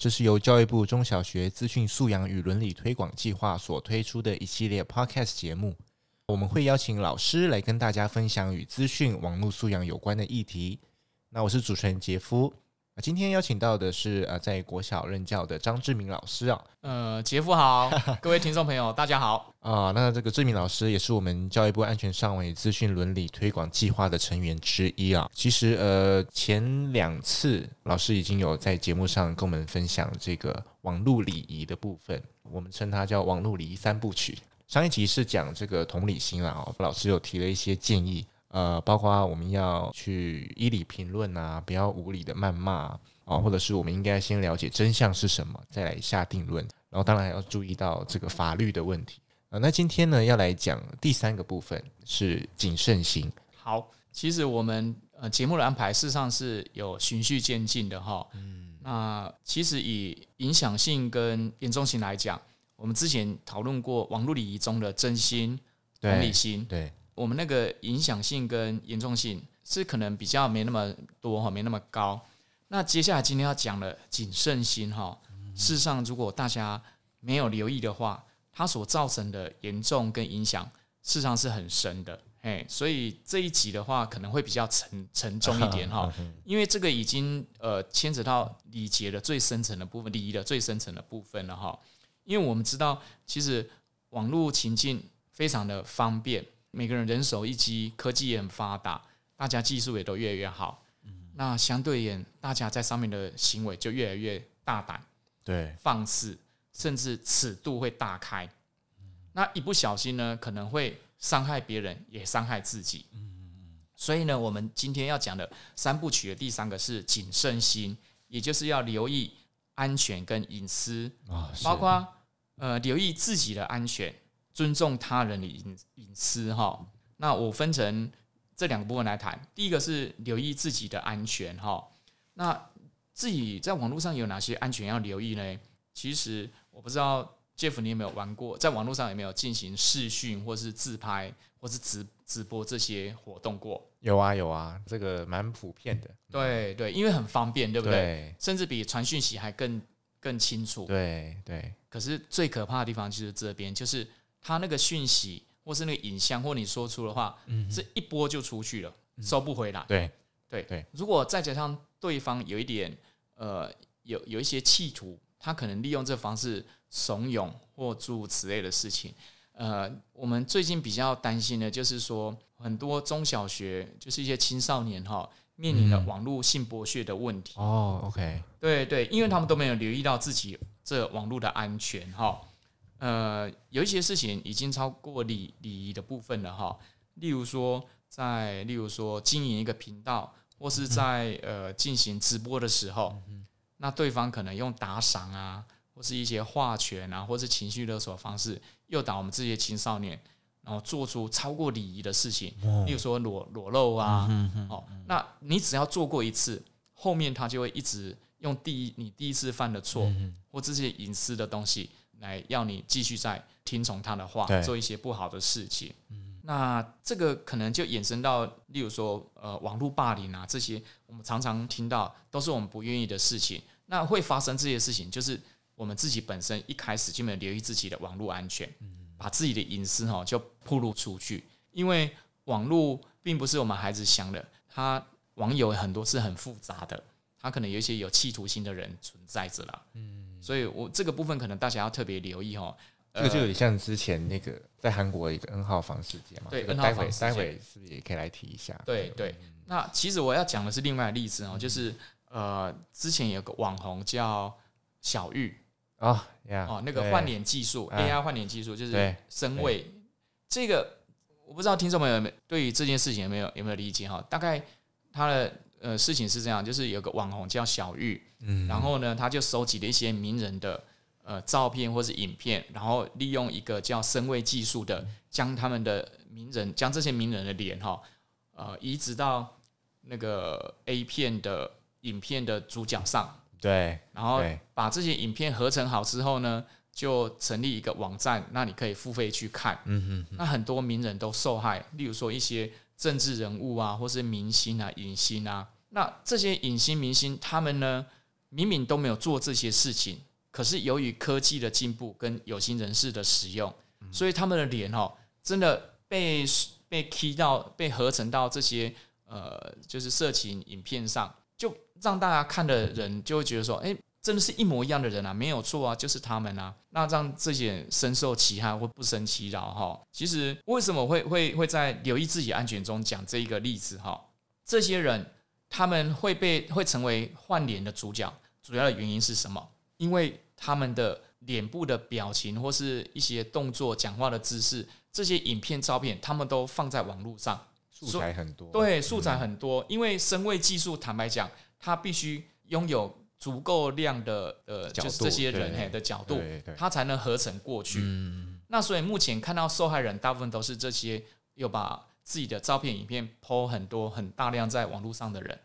这是由教育部中小学资讯素养与伦理推广计划所推出的一系列 Podcast 节目。我们会邀请老师来跟大家分享与资讯网络素养有关的议题。那我是主持人杰夫。今天邀请到的是呃，在国小任教的张志明老师啊。呃，杰夫好，各位听众朋友大家好啊。那这个志明老师也是我们教育部安全上网与资讯伦理推广计划的成员之一啊。其实呃，前两次老师已经有在节目上跟我们分享这个网络礼仪的部分，我们称它叫网络礼仪三部曲。上一集是讲这个同理心啊，老师有提了一些建议。呃，包括我们要去依理评论啊，不要无理的谩骂啊，或者是我们应该先了解真相是什么，再来下定论。然后当然还要注意到这个法律的问题啊。那今天呢，要来讲第三个部分是谨慎心。好，其实我们呃节目的安排事实上是有循序渐进的哈。嗯，那其实以影响性跟严重性来讲，我们之前讨论过网络礼仪中的真心、同理心，对。对我们那个影响性跟严重性是可能比较没那么多哈，没那么高。那接下来今天要讲的谨慎心哈，事实上如果大家没有留意的话，它所造成的严重跟影响，事实上是很深的。哎，所以这一集的话可能会比较沉沉重一点哈，因为这个已经呃牵扯到礼节的最深层的部分，礼仪的最深层的部分了哈。因为我们知道，其实网络情境非常的方便。每个人人手一机，科技也很发达，大家技术也都越来越好。嗯、那相对而言，大家在上面的行为就越来越大胆，对，放肆，甚至尺度会大开。嗯、那一不小心呢，可能会伤害别人，也伤害自己。嗯、所以呢，我们今天要讲的三部曲的第三个是谨慎心，也就是要留意安全跟隐私，哦、包括呃留意自己的安全。尊重他人的隐隐私哈，那我分成这两个部分来谈。第一个是留意自己的安全哈，那自己在网络上有哪些安全要留意呢？其实我不知道 Jeff 你有没有玩过，在网络上有没有进行视讯或是自拍或是直直播这些活动过？有啊有啊，这个蛮普遍的。对对，因为很方便，对不对？对，甚至比传讯息还更更清楚。对对。可是最可怕的地方就是这边，就是。他那个讯息，或是那个影像，或你说出的话，嗯，是一波就出去了，嗯、收不回来。对对对，如果再加上对方有一点，呃，有有一些企图，他可能利用这方式怂恿或诸如此类的事情。呃，我们最近比较担心的，就是说很多中小学，就是一些青少年哈，面临的网络性剥削的问题。哦，OK，对对，因为他们都没有留意到自己这网络的安全哈。呃，有一些事情已经超过礼礼仪的部分了哈，例如说，在例如说经营一个频道，或是在呃进行直播的时候，那对方可能用打赏啊，或是一些话权啊，或是情绪勒索的方式诱导我们这些青少年，然后做出超过礼仪的事情，例如说裸裸露啊，哦，那你只要做过一次，后面他就会一直用第一你第一次犯的错，或这些隐私的东西。来要你继续在听从他的话，做一些不好的事情。那这个可能就衍生到，例如说，呃，网络霸凌啊，这些我们常常听到，都是我们不愿意的事情。那会发生这些事情，就是我们自己本身一开始就没有留意自己的网络安全，把自己的隐私哈就暴露出去。因为网络并不是我们孩子想的，他网友很多是很复杂的，他可能有一些有企图心的人存在着了。所以，我这个部分可能大家要特别留意哦。这个就有点像之前那个在韩国的一个 N 号房事件嘛。对，N 号房待会待会是不是也可以来提一下？对对。那其实我要讲的是另外的例子哦，就是呃，之前有个网红叫小玉哦，哦，那个换脸技术，AI 换脸技术就是声位。这个我不知道听众朋友们对于这件事情有没有有没有理解哈？大概他的。呃，事情是这样，就是有个网红叫小玉，嗯，然后呢，他就收集了一些名人的呃照片或是影片，然后利用一个叫声位技术的，将他们的名人，将这些名人的脸哈，呃移植到那个 A 片的影片的主角上。对，然后把这些影片合成好之后呢，就成立一个网站，那你可以付费去看。嗯哼哼，那很多名人都受害，例如说一些政治人物啊，或是明星啊、影星啊。那这些影星、明星，他们呢，明明都没有做这些事情，可是由于科技的进步跟有心人士的使用，所以他们的脸哦，真的被被 key 到、被合成到这些呃，就是色情影片上。就让大家看的人就会觉得说，哎，真的是一模一样的人啊，没有错啊，就是他们啊。那让这些人深受其害或不生其扰哈。其实为什么会会会在留意自己安全中讲这一个例子哈？这些人他们会被会成为换脸的主角，主要的原因是什么？因为他们的脸部的表情或是一些动作、讲话的姿势，这些影片、照片，他们都放在网络上。素材很多，对，素材很多，因为身位技术，坦白讲，他必须拥有足够量的呃，就是这些人嘿的角度，他才能合成过去。那所以目前看到受害人大部分都是这些有把自己的照片、影片 po 很多、很大量在网络上的人。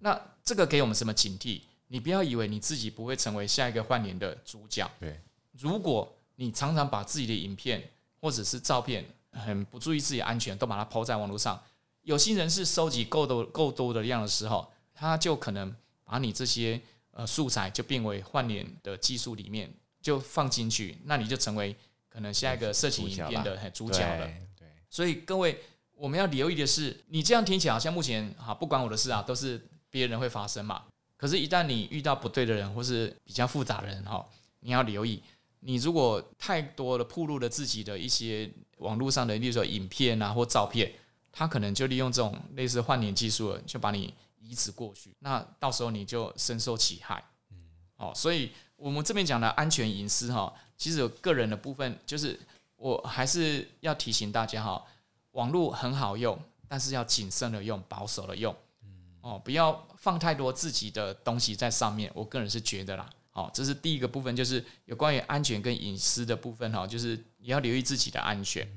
那这个给我们什么警惕？你不要以为你自己不会成为下一个换脸的主角。对，如果你常常把自己的影片或者是照片，很不注意自己安全，都把它抛在网络上。有心人士收集够多够多的量的时候，他就可能把你这些呃素材就变为换脸的技术里面就放进去，那你就成为可能下一个色情影片的主角了。对，所以各位我们要留意的是，你这样听起来好像目前哈不关我的事啊，都是别人会发生嘛。可是，一旦你遇到不对的人或是比较复杂的人哈，你要留意。你如果太多的暴露了自己的一些网络上的，例如说影片啊或照片，他可能就利用这种类似换脸技术，就把你移植过去，那到时候你就深受其害。嗯，哦，所以我们这边讲的安全隐私哈，其实有个人的部分，就是我还是要提醒大家哈，网络很好用，但是要谨慎的用，保守的用。嗯哦，不要放太多自己的东西在上面，我个人是觉得啦。好，这是第一个部分，就是有关于安全跟隐私的部分哈，就是你要留意自己的安全，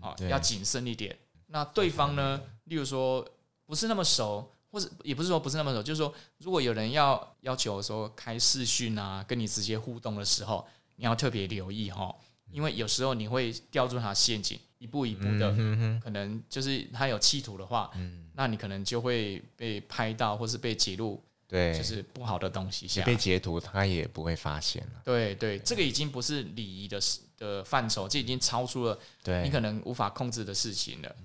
好，要谨慎一点。那对方呢，例如说不是那么熟，或者也不是说不是那么熟，就是说如果有人要要求说开视讯啊，跟你直接互动的时候，你要特别留意哈，因为有时候你会掉入他陷阱，一步一步的，可能就是他有企图的话，那你可能就会被拍到，或是被记录。对，就是不好的东西，被截图他也不会发现了。对对，这个已经不是礼仪的的范畴，这已经超出了你可能无法控制的事情了。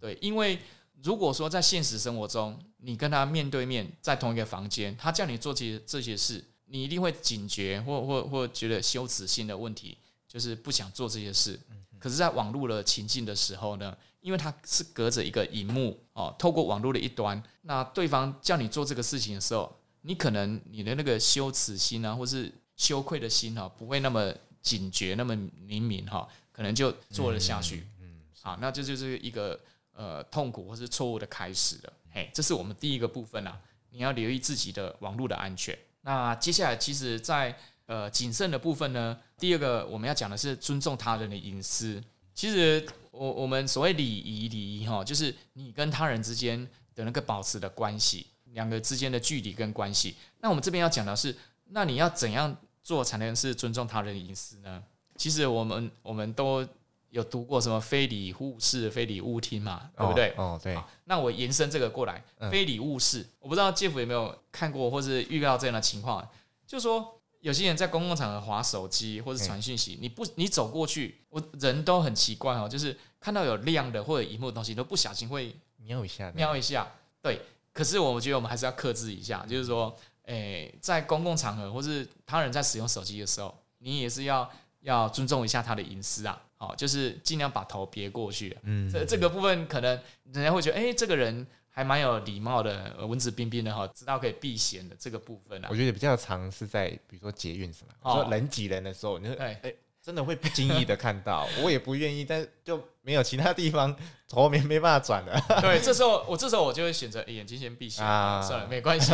对，因为如果说在现实生活中，你跟他面对面在同一个房间，他叫你做这些这些事，你一定会警觉或或或觉得羞耻心的问题，就是不想做这些事。可是，在网络的情境的时候呢，因为它是隔着一个荧幕哦，透过网络的一端，那对方叫你做这个事情的时候，你可能你的那个羞耻心啊，或是羞愧的心哈，不会那么警觉，那么灵敏哈，可能就做了下去。嗯，好，那这就是一个呃痛苦或是错误的开始了。嘿，这是我们第一个部分啊，你要留意自己的网络的安全。那接下来，其实在呃谨慎的部分呢，第二个我们要讲的是尊重他人的隐私。其实我我们所谓礼仪礼仪哈，就是你跟他人之间的那个保持的关系。两个之间的距离跟关系，那我们这边要讲的是，那你要怎样做才能是尊重他人的隐私呢？其实我们我们都有读过什么“非礼勿视，非礼勿听”嘛，对不对？哦，哦对。那我延伸这个过来，“非礼勿视”，我不知道 Jeff 有没有看过或是遇到这样的情况，就是说有些人在公共场合划手机或者传讯息，你不你走过去，我人都很奇怪哦，就是看到有亮的或者荧幕的东西，都不小心会瞄一下，瞄一下，对。可是我觉得我们还是要克制一下，就是说，诶，在公共场合或是他人在使用手机的时候，你也是要要尊重一下他的隐私啊，好，就是尽量把头别过去。嗯，这这个部分可能人家会觉得，哎，这个人还蛮有礼貌的，文质彬彬的哈，知道可以避嫌的这个部分啊。我觉得比较常是在比如说捷运什么，说人挤人的时候，你就，哎。真的会不经意的看到，我也不愿意，但就没有其他地方头没没办法转的。对，这时候我这时候我就会选择眼睛先闭起来，啊、算了，没关系。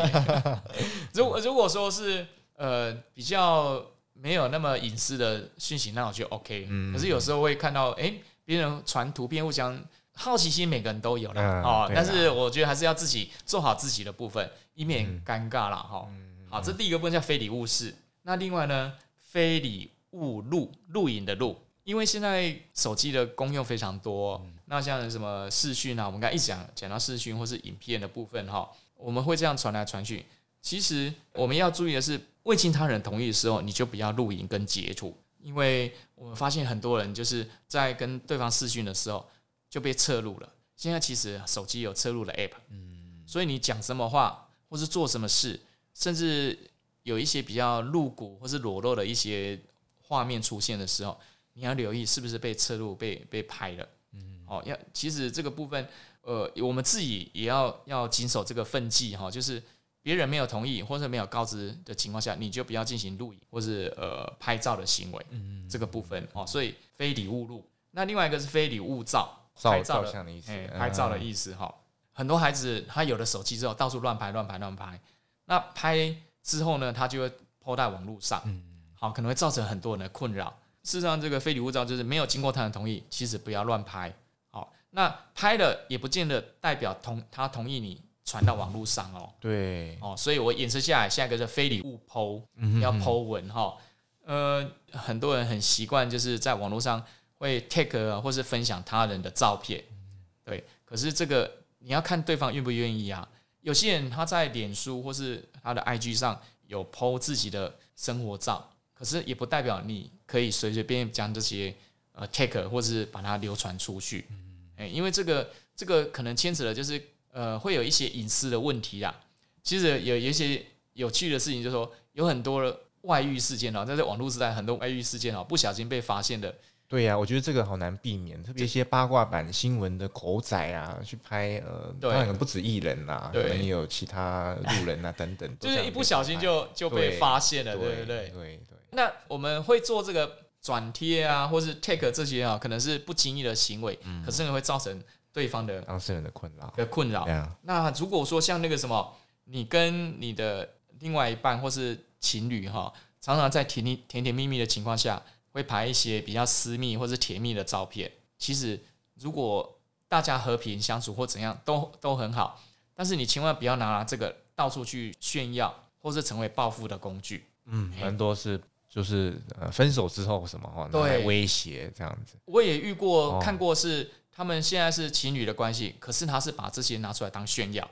如果如果说是呃比较没有那么隐私的讯息，那我就 OK。可是有时候会看到，哎，别人传图片，互相好奇心，每个人都有了哦。但是我觉得还是要自己做好自己的部分，以免尴尬了哈。好，这第一个部分叫非礼勿视。那另外呢，非礼勿录，录影的录，因为现在手机的功用非常多。那像什么视讯啊，我们刚才一讲讲到视讯或是影片的部分哈，我们会这样传来传去。其实我们要注意的是，未经他人同意的时候，你就不要录影跟截图，因为我们发现很多人就是在跟对方视讯的时候就被侧录了。现在其实手机有侧录的 app，嗯，所以你讲什么话或是做什么事，甚至有一些比较露骨或是裸露的一些画面出现的时候，你要留意是不是被侧录、被被拍了，嗯，哦，要其实这个部分，呃，我们自己也要要谨守这个分际哈，就是。别人没有同意或者没有告知的情况下，你就不要进行录影或是呃拍照的行为。嗯，这个部分哦，所以非礼勿录。那另外一个是非礼勿照，拍照的，的意思。欸、拍照的意思哈。很多孩子他有了手机之后，到处乱拍乱拍乱拍。那拍之后呢，他就会 po 在网络上。嗯，好，可能会造成很多人的困扰。事实上，这个非礼勿照就是没有经过他人同意，其实不要乱拍。好，那拍了也不见得代表同他同意你。传到网络上哦，对哦，所以我演示下来，下一个是非礼勿 po，要 po 文哈。呃，很多人很习惯就是在网络上会 take 或是分享他人的照片，对。可是这个你要看对方愿不愿意啊。有些人他在脸书或是他的 IG 上有 po 自己的生活照，可是也不代表你可以随随便便将这些呃 take 或是把它流传出去。哎，因为这个这个可能牵扯的就是。呃，会有一些隐私的问题啦。其实有有一些有趣的事情，就是说有很多外遇事件啊，在这网络时代，很多外遇事件啊，不小心被发现的。对呀、啊，我觉得这个好难避免，特别一些八卦版新闻的狗仔啊，去拍呃，当然不止艺人啦，对可能有其他路人啊等等，就是一不小心就就被发现了，对不对？对对。那我们会做这个转贴啊，或是 take 这些啊，可能是不经意的行为，嗯、可是呢会造成。对方的当事人的困扰的困扰。那如果说像那个什么，你跟你的另外一半或是情侣哈，常常在甜甜甜蜜蜜的情况下，会拍一些比较私密或是甜蜜的照片。其实如果大家和平相处或怎样都都很好，但是你千万不要拿这个到处去炫耀，或是成为报复的工具。嗯，很多是就是呃分手之后什么哈，拿来威胁这样子。我也遇过看过是。他们现在是情侣的关系，可是他是把这些拿出来当炫耀，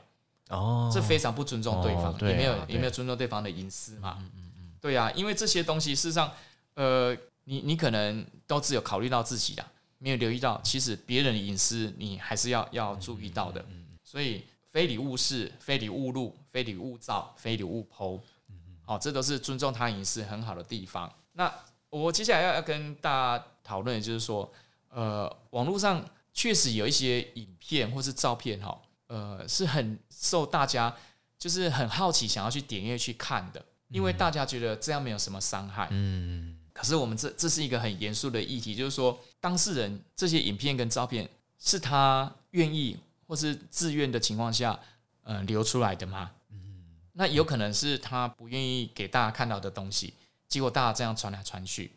哦，这非常不尊重对方，也没有也没有尊重对方的隐私嘛，嗯嗯嗯，对啊，因为这些东西事实上，呃，你你可能都只有考虑到自己的，没有留意到，其实别人的隐私你还是要要注意到的，所以非礼勿视，非礼勿录，非礼勿照，非礼勿 po，好，这都是尊重他隐私很好的地方。那我接下来要要跟大家讨论的就是说，呃，网络上。确实有一些影片或是照片哈，呃，是很受大家就是很好奇想要去点阅去看的，因为大家觉得这样没有什么伤害。嗯。可是我们这这是一个很严肃的议题，就是说当事人这些影片跟照片是他愿意或是自愿的情况下，呃，流出来的吗？嗯。那有可能是他不愿意给大家看到的东西，结果大家这样传来传去。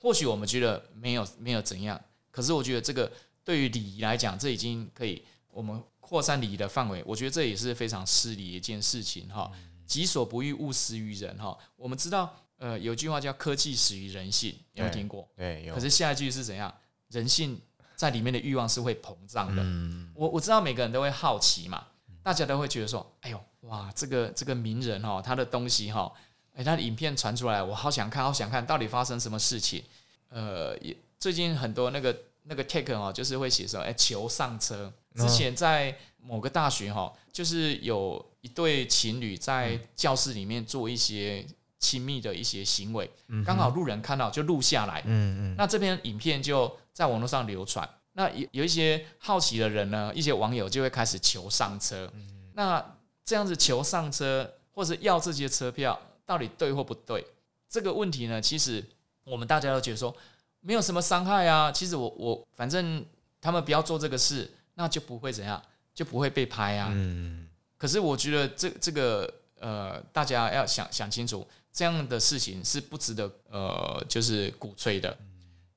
或许我们觉得没有没有怎样，可是我觉得这个。对于礼仪来讲，这已经可以我们扩散礼仪的范围。我觉得这也是非常失礼的一件事情哈。己所不欲，勿施于人哈。我们知道，呃，有句话叫“科技始于人性”，有没有听过？对，有。可是下一句是怎样？人性在里面的欲望是会膨胀的。嗯。我我知道每个人都会好奇嘛，大家都会觉得说：“哎呦，哇，这个这个名人哈，他的东西哈，哎，他的影片传出来，我好想看，好想看，到底发生什么事情？”呃，也最近很多那个。那个 take 哈，就是会写说，哎，求上车。之前在某个大学哈，就是有一对情侣在教室里面做一些亲密的一些行为，刚好路人看到就录下来。嗯嗯。那这篇影片就在网络上流传。那有有一些好奇的人呢，一些网友就会开始求上车。那这样子求上车或者要这些车票，到底对或不对？这个问题呢，其实我们大家都觉得说。没有什么伤害啊，其实我我反正他们不要做这个事，那就不会怎样，就不会被拍啊。嗯。可是我觉得这这个呃，大家要想想清楚，这样的事情是不值得呃，就是鼓吹的，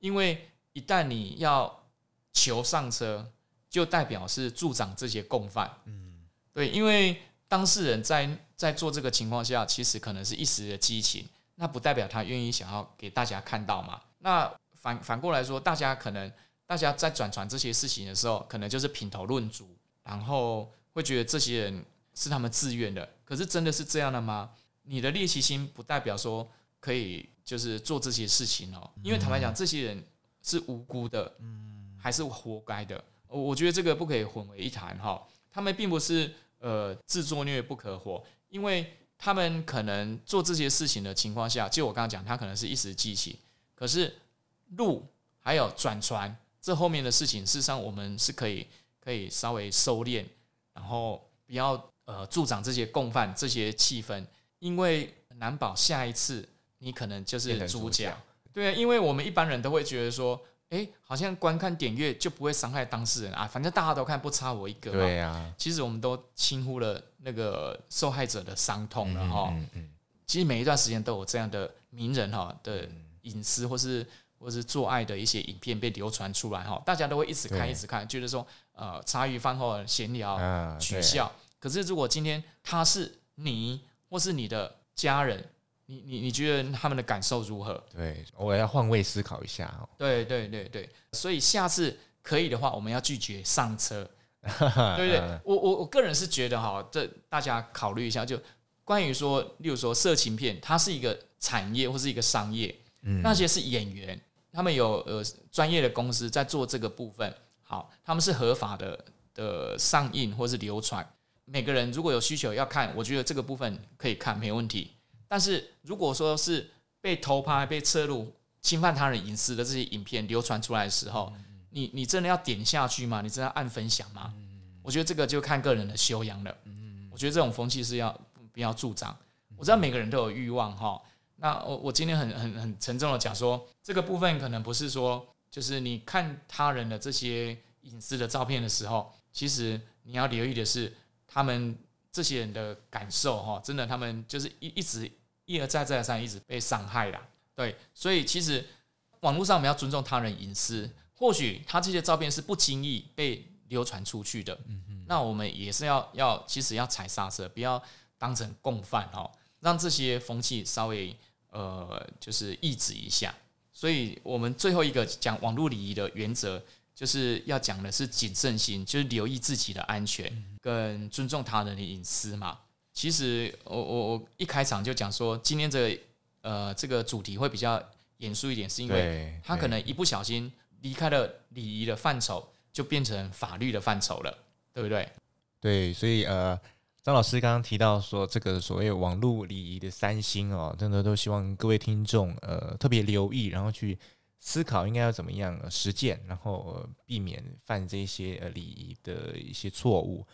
因为一旦你要求上车，就代表是助长这些共犯。嗯，对，因为当事人在在做这个情况下，其实可能是一时的激情，那不代表他愿意想要给大家看到嘛。那反反过来说，大家可能大家在转传这些事情的时候，可能就是品头论足，然后会觉得这些人是他们自愿的。可是真的是这样的吗？你的猎奇心不代表说可以就是做这些事情哦，因为坦白讲，这些人是无辜的，嗯还是活该的？我我觉得这个不可以混为一谈哈。他们并不是呃自作孽不可活，因为他们可能做这些事情的情况下，就我刚刚讲，他可能是一时激情，可是。录还有转传，这后面的事情，事实上我们是可以可以稍微收敛，然后不要呃助长这些共犯这些气氛，因为难保下一次你可能就是主角。对啊，因为我们一般人都会觉得说，哎，好像观看点阅就不会伤害当事人啊，反正大家都看，不差我一个。对啊，其实我们都轻忽了那个受害者的伤痛了哈。嗯嗯。其实每一段时间都有这样的名人哈的隐私或是。或是做爱的一些影片被流传出来哈，大家都会一直看一直看，觉得说呃茶余饭后闲聊取笑。可是如果今天他是你或是你的家人，你你你觉得他们的感受如何？对，我要换位思考一下哦。对对对对，所以下次可以的话，我们要拒绝上车，对不对？我我我个人是觉得哈，这大家考虑一下，就关于说，例如说色情片，它是一个产业或是一个商业，那些是演员。他们有呃专业的公司在做这个部分，好，他们是合法的的上映或是流传。每个人如果有需求要看，我觉得这个部分可以看没问题。但是如果说是被偷拍、被侧录、侵犯他人隐私的这些影片流传出来的时候，你你真的要点下去吗？你真的要按分享吗？我觉得这个就看个人的修养了。我觉得这种风气是要不要助长？我知道每个人都有欲望哈。那我我今天很很很沉重的讲说，这个部分可能不是说，就是你看他人的这些隐私的照片的时候，其实你要留意的是他们这些人的感受哈，真的他们就是一一直一而再再而三一直被伤害啦，对，所以其实网络上我们要尊重他人隐私，或许他这些照片是不经意被流传出去的，嗯那我们也是要要其实要踩刹车，不要当成共犯哦，让这些风气稍微。呃，就是抑制一下，所以我们最后一个讲网络礼仪的原则，就是要讲的是谨慎心，就是留意自己的安全跟尊重他人的隐私嘛。其实我我我一开场就讲说，今天这个呃这个主题会比较严肃一点，是因为他可能一不小心离开了礼仪的范畴，就变成法律的范畴了，对不对？对，所以呃。张老师刚刚提到说，这个所谓网络礼仪的三星哦，真的都希望各位听众呃特别留意，然后去思考应该要怎么样实践，然后避免犯这些呃礼仪的一些错误。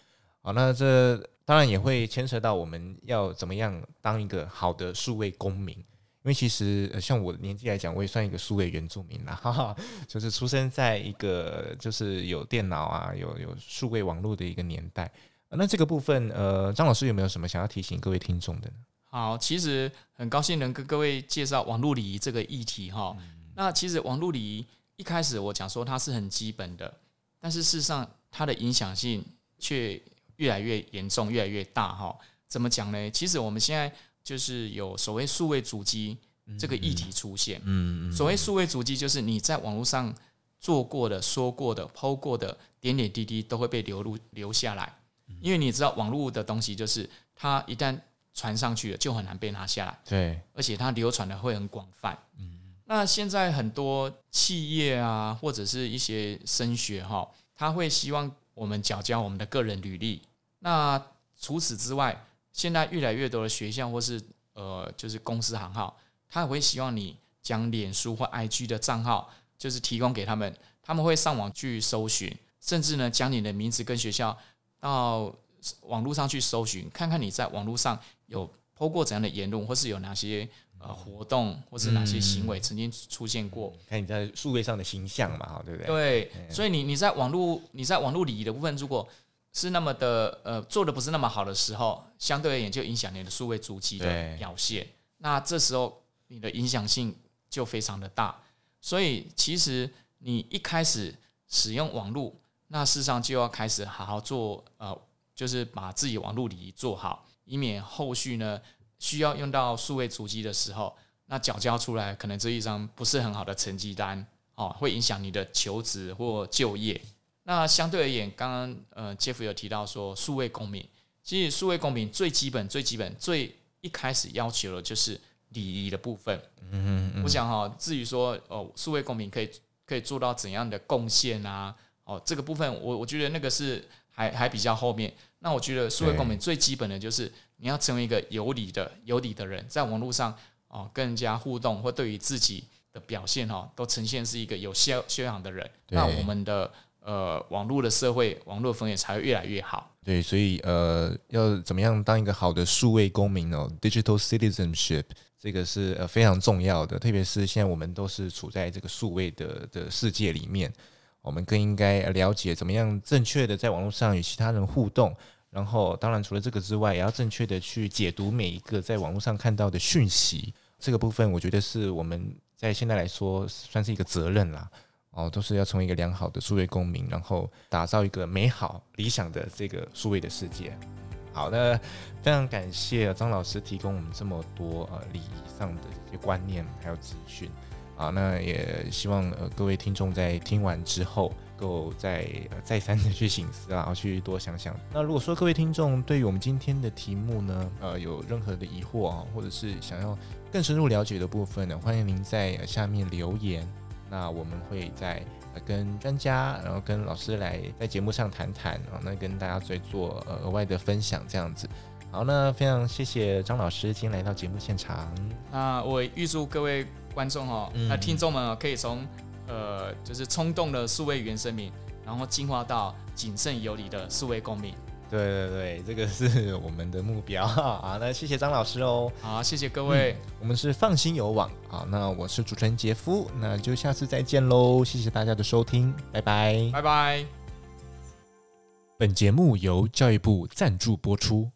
好，那这当然也会牵扯到我们要怎么样当一个好的数位公民，因为其实像我的年纪来讲，我也算一个数位原住民啦，哈哈，就是出生在一个就是有电脑啊，有有数位网络的一个年代。那这个部分，呃，张老师有没有什么想要提醒各位听众的呢？好，其实很高兴能跟各位介绍网络礼仪这个议题哈。嗯、那其实网络礼仪一开始我讲说它是很基本的，但是事实上它的影响性却越来越严重，越来越大哈。怎么讲呢？其实我们现在就是有所谓数位主机这个议题出现。嗯嗯。所谓数位主机，就是你在网络上做过的、说过的、PO 过的点点滴滴，都会被流入留下来。因为你知道网络的东西，就是它一旦传上去了，就很难被拿下来。对，而且它流传的会很广泛。嗯，那现在很多企业啊，或者是一些升学哈，他会希望我们缴交我们的个人履历。那除此之外，现在越来越多的学校或是呃，就是公司行号，他也会希望你将脸书或 IG 的账号，就是提供给他们，他们会上网去搜寻，甚至呢，将你的名字跟学校。到网络上去搜寻，看看你在网络上有 PO 过怎样的言论，或是有哪些呃活动，或是哪些行为曾经出现过。看你在数位上的形象嘛，对不对？对，所以你你在网络你在网络礼仪的部分，如果是那么的呃做的不是那么好的时候，相对而言就影响你的数位足迹的表现。那这时候你的影响性就非常的大。所以其实你一开始使用网络，那事实上就要开始好好做呃，就是把自己网络礼仪做好，以免后续呢需要用到数位足迹的时候，那缴交出来可能这一张不是很好的成绩单哦，会影响你的求职或就业。那相对而言，刚刚呃，Jeff 有提到说，数位公民，其实数位公民最基本、最基本、最一开始要求的就是礼仪的部分。嗯嗯，我想哈，至于说哦，数位公民可以可以做到怎样的贡献啊？哦，这个部分我我觉得那个是还还比较后面。那我觉得数位公民最基本的就是你要成为一个有理的、有理的人，在网络上哦跟人家互动，或对于自己的表现哈，都呈现是一个有修修养的人。那我们的。呃，网络的社会，网络风险才会越来越好。对，所以呃，要怎么样当一个好的数位公民哦？Digital citizenship 这个是呃非常重要的，特别是现在我们都是处在这个数位的的世界里面，我们更应该了解怎么样正确的在网络上与其他人互动。然后，当然除了这个之外，也要正确的去解读每一个在网络上看到的讯息。这个部分，我觉得是我们在现在来说算是一个责任啦。哦，都是要成为一个良好的数位公民，然后打造一个美好理想的这个数位的世界。好的，非常感谢张老师提供我们这么多呃礼仪上的这些观念还有资讯啊。那也希望呃各位听众在听完之后，够再、再三的去醒思啊，然后去多想想。那如果说各位听众对于我们今天的题目呢，呃有任何的疑惑啊，或者是想要更深入了解的部分呢，欢迎您在下面留言。那我们会再跟专家，然后跟老师来在节目上谈谈，然后那跟大家再做呃额外的分享这样子。好，那非常谢谢张老师今天来到节目现场。那我预祝各位观众哦，那、嗯、听众们可以从呃就是冲动的数位原生民，然后进化到谨慎有礼的数位公民。对对对，这个是我们的目标 啊！那谢谢张老师哦。好，谢谢各位。嗯，我们是放心有网啊。那我是主持人杰夫，那就下次再见喽。谢谢大家的收听，拜拜，拜拜。本节目由教育部赞助播出。